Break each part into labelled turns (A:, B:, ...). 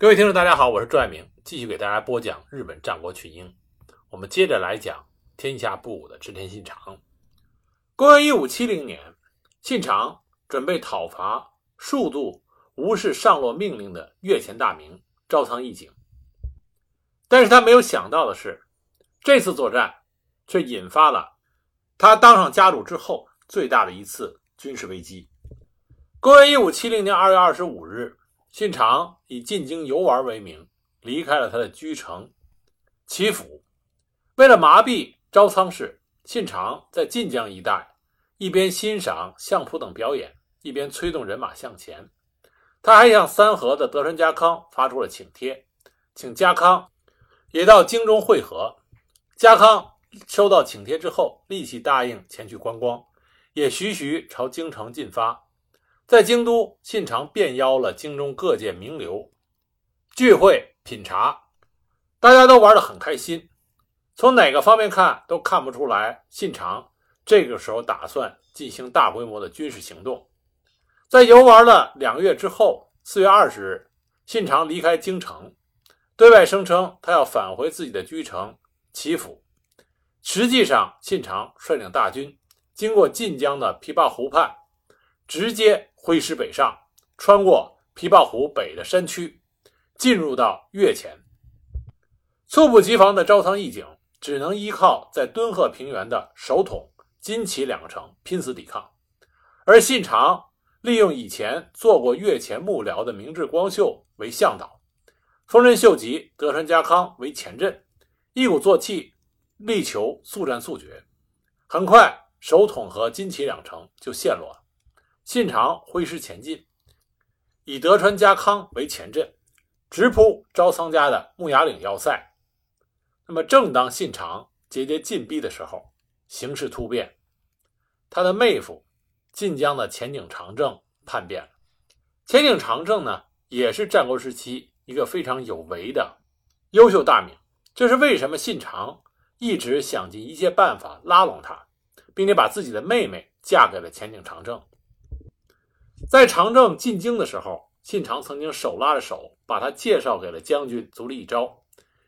A: 各位听众，大家好，我是朱爱明，继续给大家播讲日本战国群英。我们接着来讲天下不武的织田信长。公元一五七零年，信长准备讨伐数度无视上洛命令的越前大名朝仓义景，但是他没有想到的是，这次作战却引发了他当上家主之后最大的一次军事危机。公元一五七零年二月二十五日。信长以进京游玩为名，离开了他的居城岐阜。为了麻痹朝仓氏，信长在晋江一带一边欣赏相扑等表演，一边催动人马向前。他还向三河的德川家康发出了请帖，请家康也到京中会合。家康收到请帖之后，立即答应前去观光，也徐徐朝京城进发。在京都，信长便邀了京中各界名流聚会品茶，大家都玩得很开心。从哪个方面看都看不出来，信长这个时候打算进行大规模的军事行动。在游玩了两个月之后，四月二十日，信长离开京城，对外声称他要返回自己的居城岐阜。实际上，信长率领大军经过晋江的琵琶湖畔，直接。挥师北上，穿过琵琶湖北的山区，进入到越前。猝不及防的朝仓义景只能依靠在敦贺平原的首统金崎两个城拼死抵抗，而信长利用以前做过越前幕僚的明智光秀为向导，丰臣秀吉、德川家康为前阵，一鼓作气，力求速战速决。很快，首统和金崎两城就陷落了。信长挥师前进，以德川家康为前阵，直扑朝仓家的木崖岭要塞。那么，正当信长节节进逼的时候，形势突变，他的妹夫晋江的前景长政叛变了。前景长政呢，也是战国时期一个非常有为的优秀大名。这是为什么信长一直想尽一切办法拉拢他，并且把自己的妹妹嫁给了前景长政。在长政进京的时候，信长曾经手拉着手把他介绍给了将军足利义昭，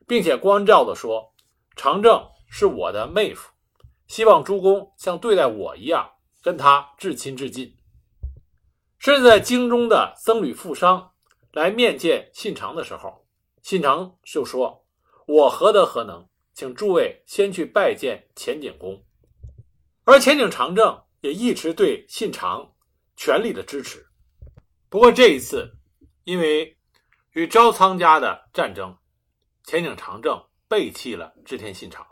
A: 并且关照的说：“长政是我的妹夫，希望诸公像对待我一样跟他至亲至近。”甚至在京中的僧侣富商来面见信长的时候，信长就说：“我何德何能，请诸位先去拜见前景公。”而前景长政也一直对信长。全力的支持。不过这一次，因为与朝仓家的战争，前景长政背弃了织田信长。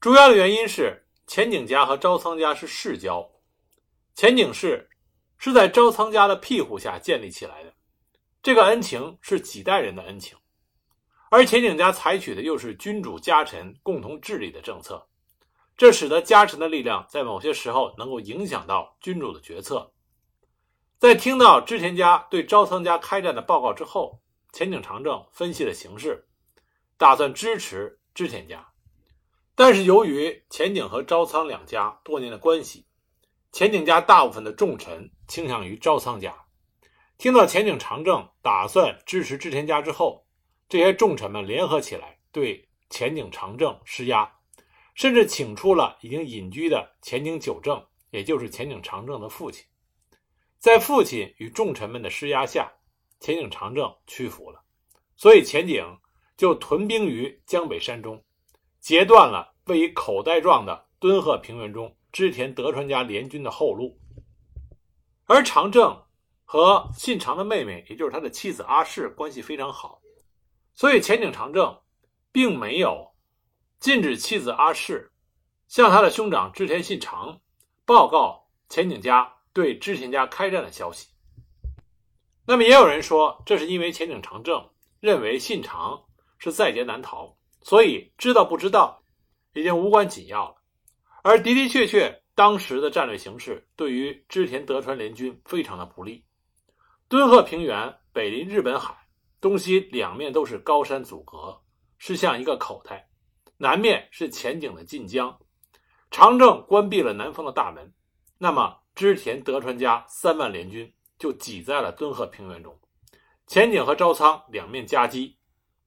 A: 主要的原因是前景家和朝仓家是世交，前景氏是在朝仓家的庇护下建立起来的，这个恩情是几代人的恩情。而前景家采取的又是君主家臣共同治理的政策。这使得家臣的力量在某些时候能够影响到君主的决策。在听到织田家对朝仓家开战的报告之后，前景长政分析了形势，打算支持织田家。但是由于前景和朝仓两家多年的关系，前景家大部分的重臣倾向于朝仓家。听到前景长政打算支持织田家之后，这些重臣们联合起来对前景长政施压。甚至请出了已经隐居的前井久政，也就是前井长政的父亲。在父亲与重臣们的施压下，前井长政屈服了，所以前井就屯兵于江北山中，截断了位于口袋状的敦贺平原中织田德川家联军的后路。而长政和信长的妹妹，也就是他的妻子阿市关系非常好，所以前井长政并没有。禁止妻子阿市向他的兄长织田信长报告前景家对织田家开战的消息。那么，也有人说，这是因为前景长政认为信长是在劫难逃，所以知道不知道已经无关紧要了。而的的确确，当时的战略形势对于织田德川联军非常的不利。敦贺平原北临日本海，东西两面都是高山阻隔，是像一个口袋。南面是前景的晋江，长政关闭了南方的大门，那么织田德川家三万联军就挤在了敦贺平原中，前景和招仓两面夹击，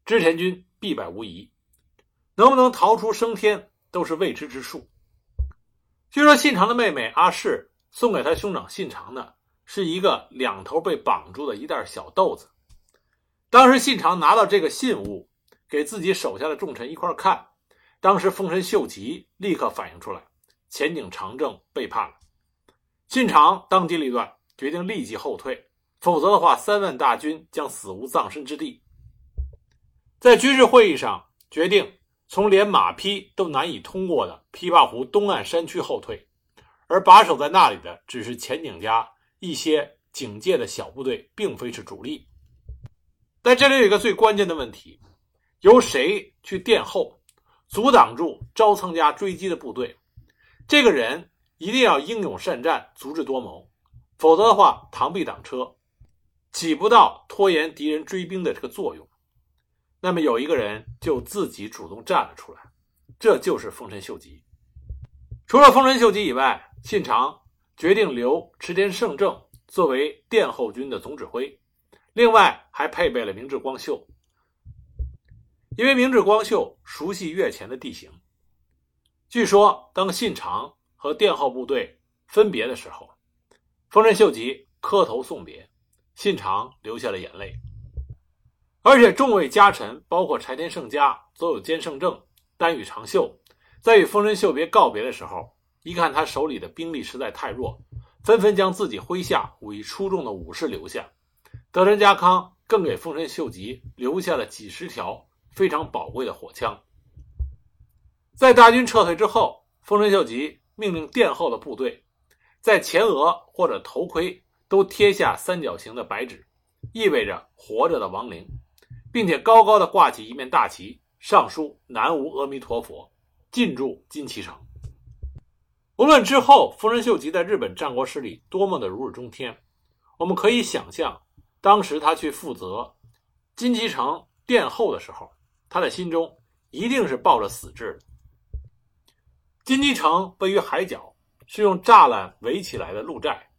A: 织田军必败无疑。能不能逃出升天，都是未知之数。据说信长的妹妹阿市送给他兄长信长的是一个两头被绑住的一袋小豆子。当时信长拿到这个信物，给自己手下的重臣一块看，当时丰臣秀吉立刻反应出来，前景长政背叛了。信长当机立断，决定立即后退，否则的话，三万大军将死无葬身之地。在军事会议上决定从连马匹都难以通过的琵琶湖东岸山区后退，而把守在那里的只是前景家一些警戒的小部队，并非是主力。但这里有一个最关键的问题：由谁去殿后，阻挡住招仓家追击的部队？这个人一定要英勇善战、足智多谋，否则的话，螳臂挡车，起不到拖延敌人追兵的这个作用。那么有一个人就自己主动站了出来，这就是丰臣秀吉。除了丰臣秀吉以外，信长决定留池田胜政作为殿后军的总指挥。另外还配备了明智光秀，因为明智光秀熟悉越前的地形。据说，当信长和殿后部队分别的时候，丰臣秀吉磕头送别，信长流下了眼泪。而且，众位家臣，包括柴田胜家、佐有兼胜政、丹羽长秀，在与丰臣秀别告别的时候，一看他手里的兵力实在太弱，纷纷将自己麾下武艺出众的武士留下。德川家康更给丰臣秀吉留下了几十条非常宝贵的火枪。在大军撤退之后，丰臣秀吉命令殿后的部队在前额或者头盔都贴下三角形的白纸，意味着活着的亡灵，并且高高的挂起一面大旗，上书“南无阿弥陀佛”，进驻金崎城。无论之后丰臣秀吉在日本战国史里多么的如日中天，我们可以想象。当时他去负责金崎城殿后的时候，他的心中一定是抱着死志的。金鸡城位于海角，是用栅栏围起来的鹿寨，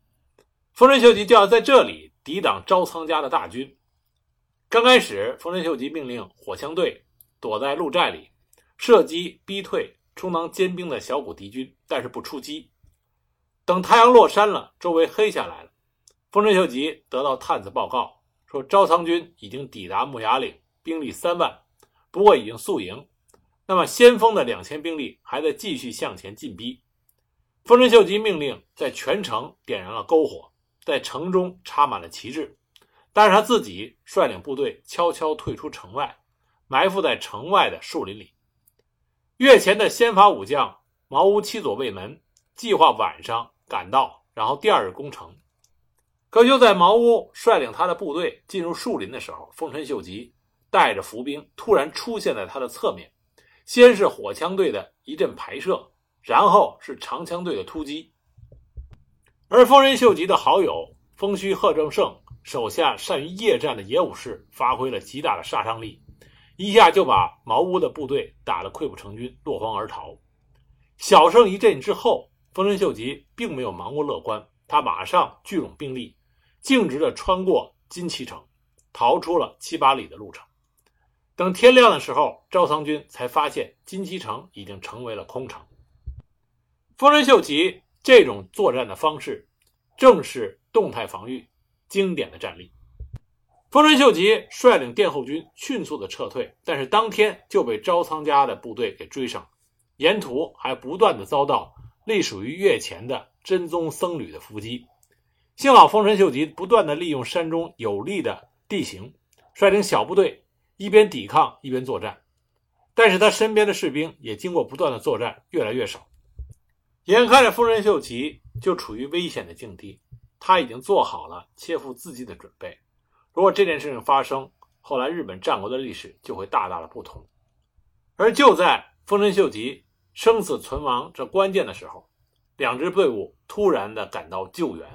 A: 丰臣秀吉就要在这里抵挡招仓家的大军。刚开始，丰臣秀吉命令火枪队躲在鹿寨里，射击逼退充当尖兵的小股敌军，但是不出击。等太阳落山了，周围黑下来了。丰臣秀吉得到探子报告说，招仓军已经抵达木崖岭，兵力三万，不过已经宿营。那么先锋的两千兵力还在继续向前进逼。丰臣秀吉命令在全城点燃了篝火，在城中插满了旗帜，但是他自己率领部队悄悄退出城外，埋伏在城外的树林里。越前的先发武将茅屋七佐卫门计划晚上赶到，然后第二日攻城。可就在茅屋率领他的部队进入树林的时候，丰臣秀吉带着伏兵突然出现在他的侧面。先是火枪队的一阵排射，然后是长枪队的突击。而丰臣秀吉的好友丰须贺正胜手下善于夜战的野武士发挥了极大的杀伤力，一下就把茅屋的部队打得溃不成军，落荒而逃。小胜一阵之后，丰臣秀吉并没有盲目乐观，他马上聚拢兵力。径直的穿过金崎城，逃出了七八里的路程。等天亮的时候，招仓军才发现金崎城已经成为了空城。丰臣秀吉这种作战的方式，正是动态防御经典的战例。丰臣秀吉率领殿后军迅速的撤退，但是当天就被招仓家的部队给追上，沿途还不断的遭到隶属于越前的真宗僧侣的伏击。幸好丰臣秀吉不断的利用山中有利的地形，率领小部队一边抵抗一边作战，但是他身边的士兵也经过不断的作战越来越少，眼看着丰臣秀吉就处于危险的境地，他已经做好了切腹自尽的准备。如果这件事情发生，后来日本战国的历史就会大大的不同。而就在丰臣秀吉生死存亡这关键的时候，两支队伍突然的赶到救援。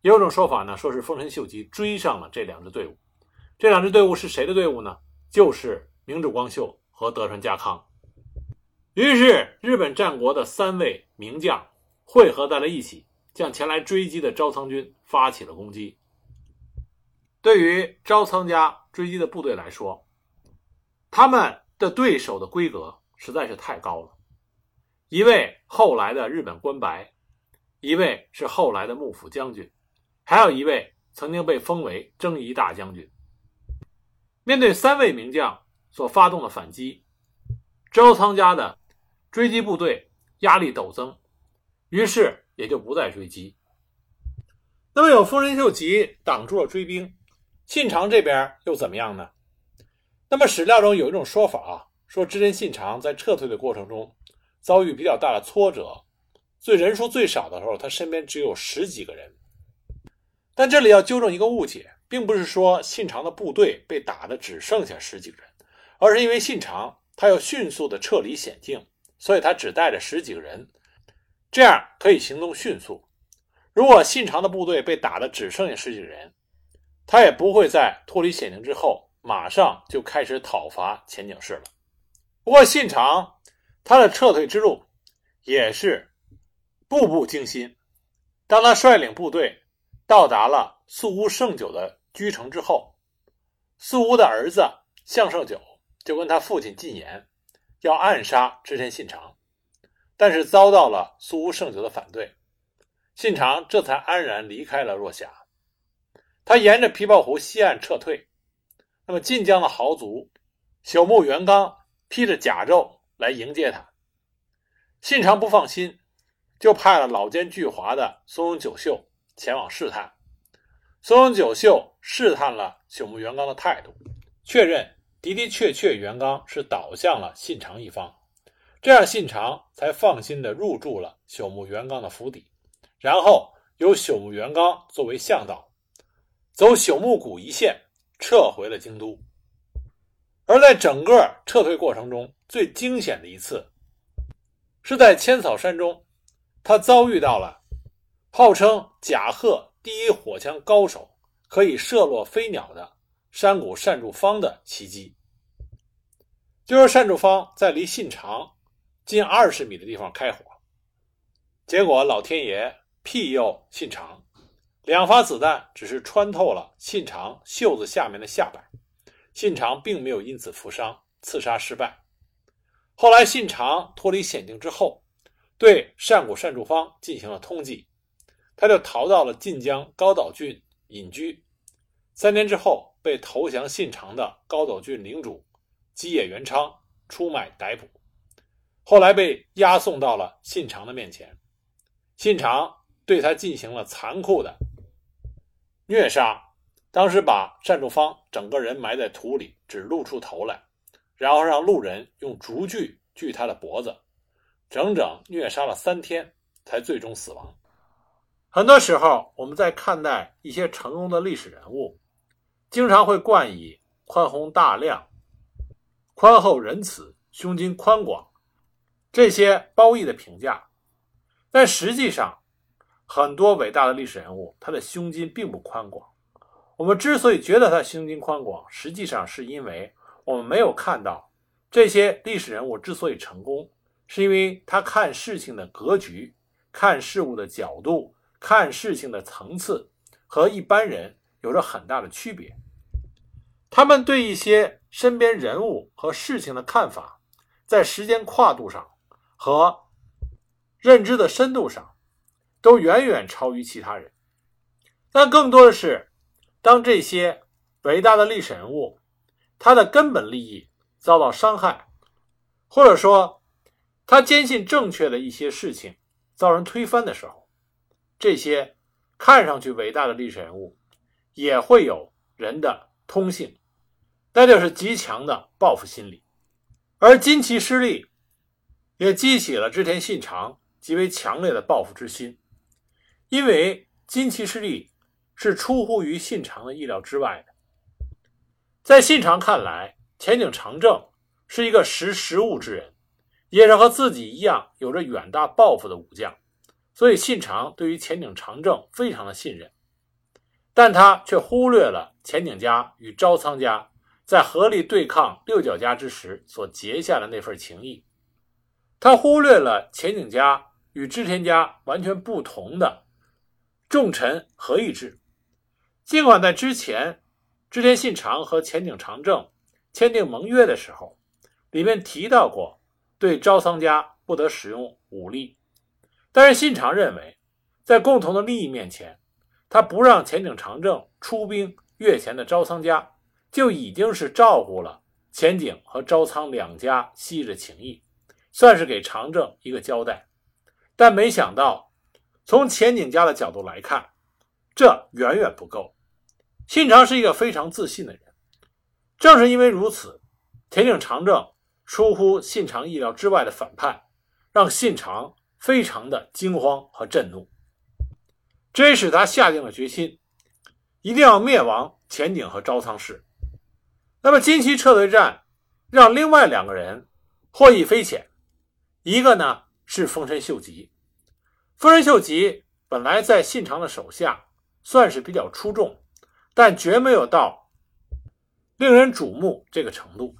A: 也有种说法呢，说是丰臣秀吉追上了这两支队伍。这两支队伍是谁的队伍呢？就是明智光秀和德川家康。于是，日本战国的三位名将汇合在了一起，向前来追击的招仓军发起了攻击。对于招仓家追击的部队来说，他们的对手的规格实在是太高了。一位后来的日本官白，一位是后来的幕府将军，还有一位曾经被封为征夷大将军。面对三位名将所发动的反击，周仓家的追击部队压力陡增，于是也就不再追击。那么有丰臣秀吉挡住了追兵，信长这边又怎么样呢？那么史料中有一种说法啊，说织田信长在撤退的过程中。遭遇比较大的挫折，最人数最少的时候，他身边只有十几个人。但这里要纠正一个误解，并不是说信长的部队被打的只剩下十几个人，而是因为信长他要迅速的撤离险境，所以他只带着十几个人，这样可以行动迅速。如果信长的部队被打的只剩下十几个人，他也不会在脱离险境之后马上就开始讨伐前景市了。不过信长。他的撤退之路也是步步惊心。当他率领部队到达了宿屋胜久的居城之后，苏屋的儿子向胜久就跟他父亲进言，要暗杀织田信长，但是遭到了苏屋胜久的反对，信长这才安然离开了若狭。他沿着琵琶湖西岸撤退，那么晋江的豪族朽木元刚披着甲胄。来迎接他，信长不放心，就派了老奸巨猾的松永久秀前往试探。松永久秀试探了朽木元刚的态度，确认的的确确元刚是倒向了信长一方，这样信长才放心的入住了朽木元刚的府邸，然后由朽木元刚作为向导，走朽木谷一线撤回了京都。而在整个撤退过程中，最惊险的一次，是在千草山中，他遭遇到了号称甲贺第一火枪高手，可以射落飞鸟的山谷善助方的袭击。就是善助方在离信长近二十米的地方开火，结果老天爷庇佑信长，两发子弹只是穿透了信长袖子下面的下摆。信长并没有因此负伤，刺杀失败。后来信长脱离险境之后，对善谷善助方进行了通缉，他就逃到了晋江高岛郡隐居。三年之后，被投降信长的高岛郡领主基野元昌出卖逮捕，后来被押送到了信长的面前。信长对他进行了残酷的虐杀。当时把单仲方整个人埋在土里，只露出头来，然后让路人用竹锯锯他的脖子，整整虐杀了三天，才最终死亡。很多时候，我们在看待一些成功的历史人物，经常会冠以宽宏大量、宽厚仁慈、胸襟宽广这些褒义的评价，但实际上，很多伟大的历史人物，他的胸襟并不宽广。我们之所以觉得他胸襟宽广，实际上是因为我们没有看到这些历史人物之所以成功，是因为他看事情的格局、看事物的角度、看事情的层次和一般人有着很大的区别。他们对一些身边人物和事情的看法，在时间跨度上和认知的深度上，都远远超于其他人。但更多的是。当这些伟大的历史人物，他的根本利益遭到伤害，或者说他坚信正确的一些事情遭人推翻的时候，这些看上去伟大的历史人物也会有人的通性，那就是极强的报复心理。而金崎失利，也激起了织田信长极为强烈的报复之心，因为金崎失利。是出乎于信长的意料之外的。在信长看来，前景长政是一个识时务之人，也是和自己一样有着远大抱负的武将，所以信长对于前景长政非常的信任。但他却忽略了前景家与朝仓家在合力对抗六角家之时所结下的那份情谊，他忽略了前景家与织田家完全不同的重臣合议制。尽管在之前织田信长和前井长政签订盟约的时候，里面提到过对招仓家不得使用武力，但是信长认为，在共同的利益面前，他不让前井长政出兵越前的招仓家，就已经是照顾了前井和招仓两家昔日情谊，算是给长政一个交代。但没想到，从前井家的角度来看，这远远不够。信长是一个非常自信的人，正是因为如此，田井长政出乎信长意料之外的反叛，让信长非常的惊慌和震怒，这也使他下定了决心，一定要灭亡前井和招仓氏。那么金崎撤退战让另外两个人获益匪浅，一个呢是丰臣秀吉。丰臣秀吉本来在信长的手下算是比较出众，但绝没有到令人瞩目这个程度。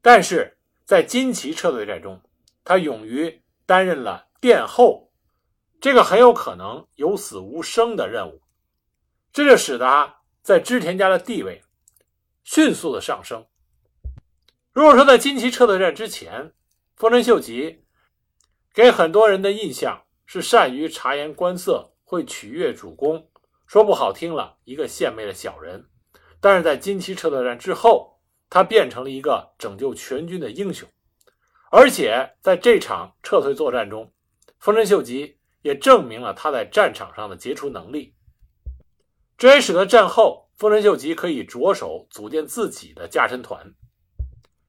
A: 但是在金崎撤退战中，他勇于担任了殿后这个很有可能有死无生的任务，这就使得他在织田家的地位迅速的上升。如果说在金崎撤退战之前，丰臣秀吉给很多人的印象，是善于察言观色，会取悦主公。说不好听了，一个献媚的小人。但是在金崎撤退战之后，他变成了一个拯救全军的英雄。而且在这场撤退作战中，丰臣秀吉也证明了他在战场上的杰出能力。这也使得战后丰臣秀吉可以着手组建自己的家臣团，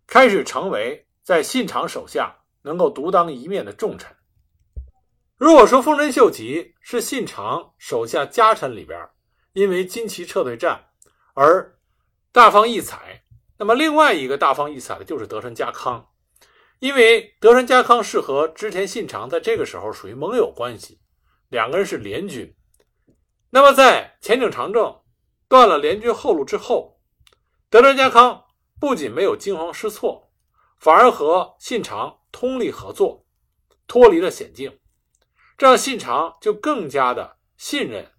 A: 开始成为在信长手下能够独当一面的重臣。如果说丰臣秀吉是信长手下家臣里边因为金崎撤退战而大放异彩，那么另外一个大放异彩的就是德川家康，因为德川家康是和织田信长在这个时候属于盟友关系，两个人是联军。那么在前井长政断了联军后路之后，德川家康不仅没有惊慌失措，反而和信长通力合作，脱离了险境。这样，信长就更加的信任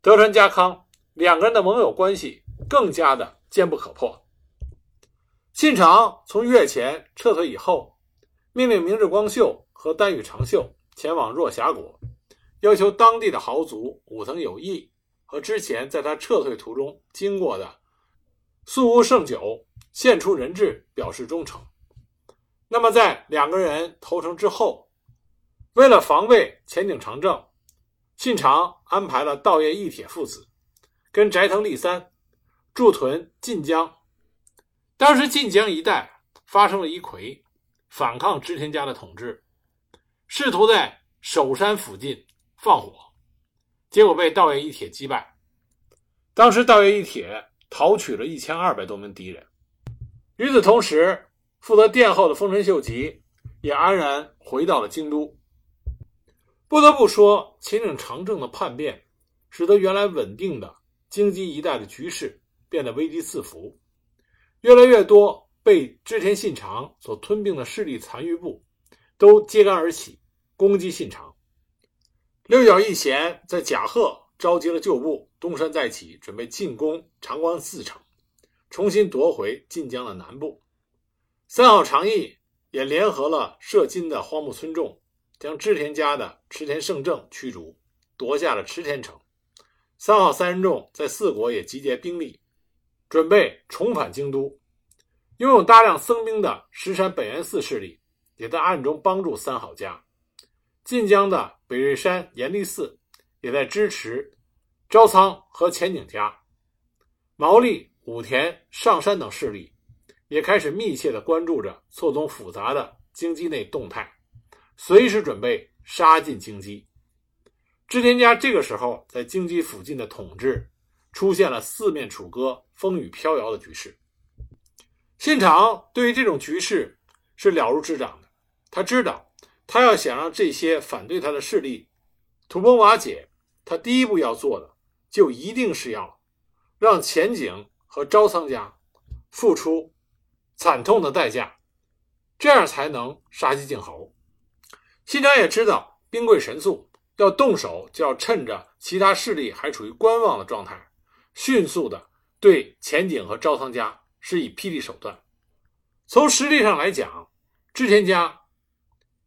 A: 德川家康，两个人的盟友关系更加的坚不可破。信长从越前撤退以后，命令明智光秀和丹羽长秀前往若狭国，要求当地的豪族武藤有义和之前在他撤退途中经过的素屋胜久献出人质，表示忠诚。那么，在两个人投诚之后。为了防卫前井长政，信长安排了道叶义铁父子跟斋藤利三驻屯晋江。当时晋江一带发生了一揆，反抗织田家的统治，试图在首山附近放火，结果被道叶义铁击败。当时道叶义铁逃取了一千二百多名敌人。与此同时，负责殿后的丰臣秀吉也安然回到了京都。不得不说，秦岭长政的叛变，使得原来稳定的京畿一带的局势变得危机四伏。越来越多被织田信长所吞并的势力残余部，都揭竿而起，攻击信长。六角义贤在甲贺召集了旧部，东山再起，准备进攻长关四城，重新夺回晋江的南部。三好长义也联合了涉津的荒木村重。将织田家的池田胜政驱逐，夺下了池田城。三好三人众在四国也集结兵力，准备重返京都。拥有大量僧兵的石山本愿寺势力也在暗中帮助三好家。晋江的北瑞山严立寺也在支持朝仓和前景家。毛利、武田、上山等势力也开始密切地关注着错综复杂的京畿内动态。随时准备杀进京畿。织田家这个时候在京畿附近的统治出现了四面楚歌、风雨飘摇的局势。信长对于这种局势是了如指掌的，他知道，他要想让这些反对他的势力土崩瓦解，他第一步要做的就一定是要让前景和招仓家付出惨痛的代价，这样才能杀鸡儆猴。信长也知道兵贵神速，要动手就要趁着其他势力还处于观望的状态，迅速的对前景和赵仓家施以霹雳手段。从实力上来讲，织田家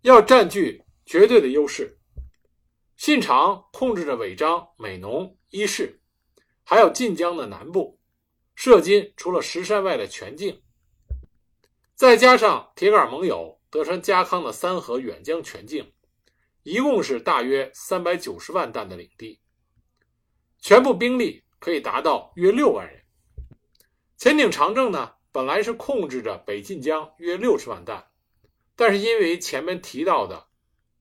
A: 要占据绝对的优势。信长控制着尾张、美浓、伊势，还有晋江的南部。射津除了石山外的全境，再加上铁杆盟友德川家康的三河远江全境，一共是大约三百九十万担的领地。全部兵力可以达到约六万人。前井长政呢，本来是控制着北近江约六十万担，但是因为前面提到的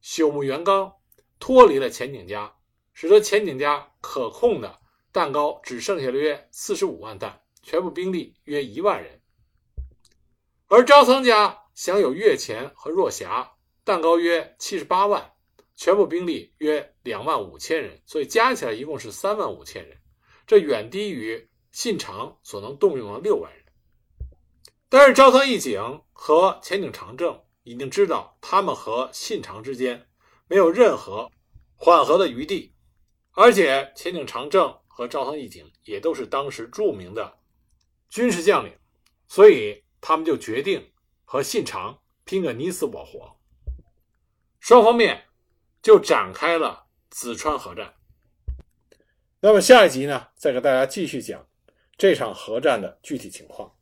A: 朽木元纲脱离了前井家，使得前井家可控的弹高只剩下了约四十五万担。全部兵力约一万人，而朝仓家享有越前和若狭，弹高约七十八万，全部兵力约两万五千人，所以加起来一共是三万五千人，这远低于信长所能动用的六万人。但是朝仓义景和前井长政已经知道，他们和信长之间没有任何缓和的余地，而且前井长政和朝仓义景也都是当时著名的。军事将领，所以他们就决定和信长拼个你死我活。双方面就展开了子川河战。那么下一集呢，再给大家继续讲这场核战的具体情况。